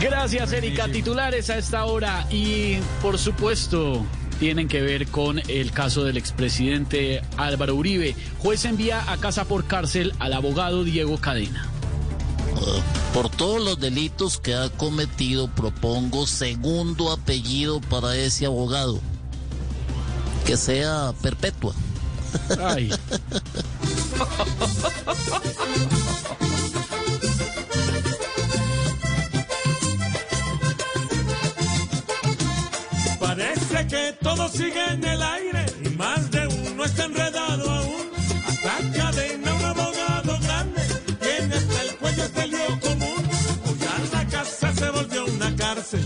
Gracias, Erika. Titulares a esta hora y, por supuesto, tienen que ver con el caso del expresidente Álvaro Uribe. Juez envía a casa por cárcel al abogado Diego Cadena. Por todos los delitos que ha cometido, propongo segundo apellido para ese abogado. Que sea perpetua. Ay. Parece que todo sigue en el aire y más de uno está enredado aún. Hasta cadena un abogado grande tiene hasta el cuello este lío común. Hoy la casa se volvió una cárcel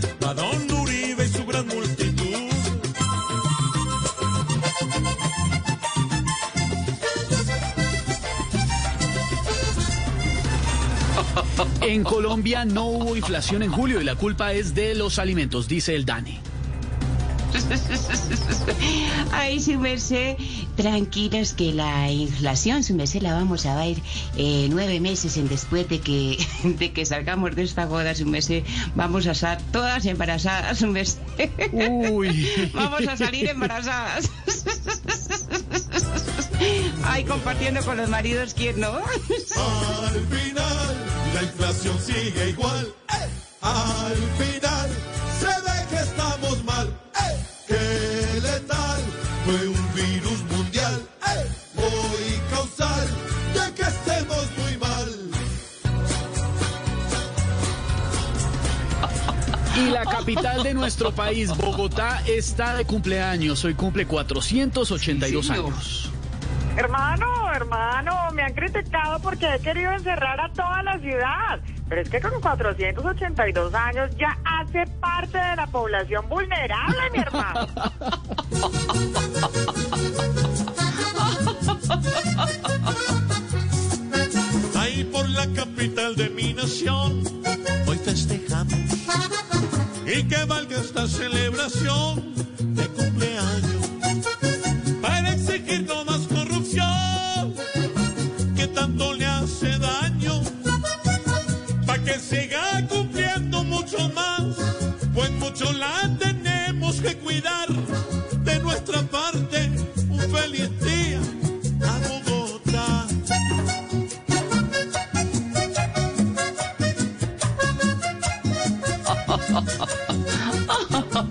En Colombia no hubo inflación en julio y la culpa es de los alimentos, dice el DANE. Ay, su merced, tranquilos que la inflación, su merced, la vamos a ver eh, nueve meses en después de que, de que salgamos de esta boda, su merced. Vamos a estar todas embarazadas, su merced. Uy. Vamos a salir embarazadas. Ay, compartiendo con los maridos, ¿quién no? Al final, la inflación sigue igual. ¡Eh! Al final, se ve que estamos mal. ¡Eh! ¡Qué letal! Fue un virus mundial. ¡Eh! Hoy causal de que estemos muy mal. Y la capital de nuestro país, Bogotá, está de cumpleaños. Hoy cumple 482 años. Hermano, hermano, me han criticado porque he querido encerrar a toda la ciudad. Pero es que con 482 años ya hace parte de la población vulnerable, mi hermano. Ahí por la capital de mi nación, hoy festejamos. Y que valga esta celebración mucho la tenemos que cuidar. De nuestra parte, un feliz día a Bogotá.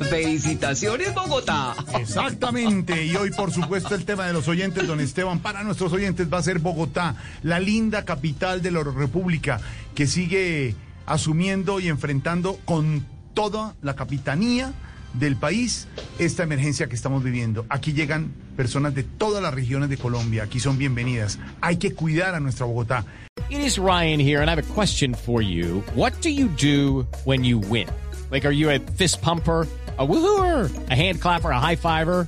Felicitaciones, Bogotá. Exactamente, y hoy por supuesto el tema de los oyentes, don Esteban, para nuestros oyentes va a ser Bogotá, la linda capital de la República, que sigue asumiendo y enfrentando con toda la capitanía del país esta emergencia que estamos viviendo. Aquí llegan personas de todas las regiones de Colombia, aquí son bienvenidas. Hay que cuidar a nuestra Bogotá. It is Ryan here, and I have a question for you. What do you do when you win? Like, are you a fist pumper? A woohooer, a hand clapper, a high fiver.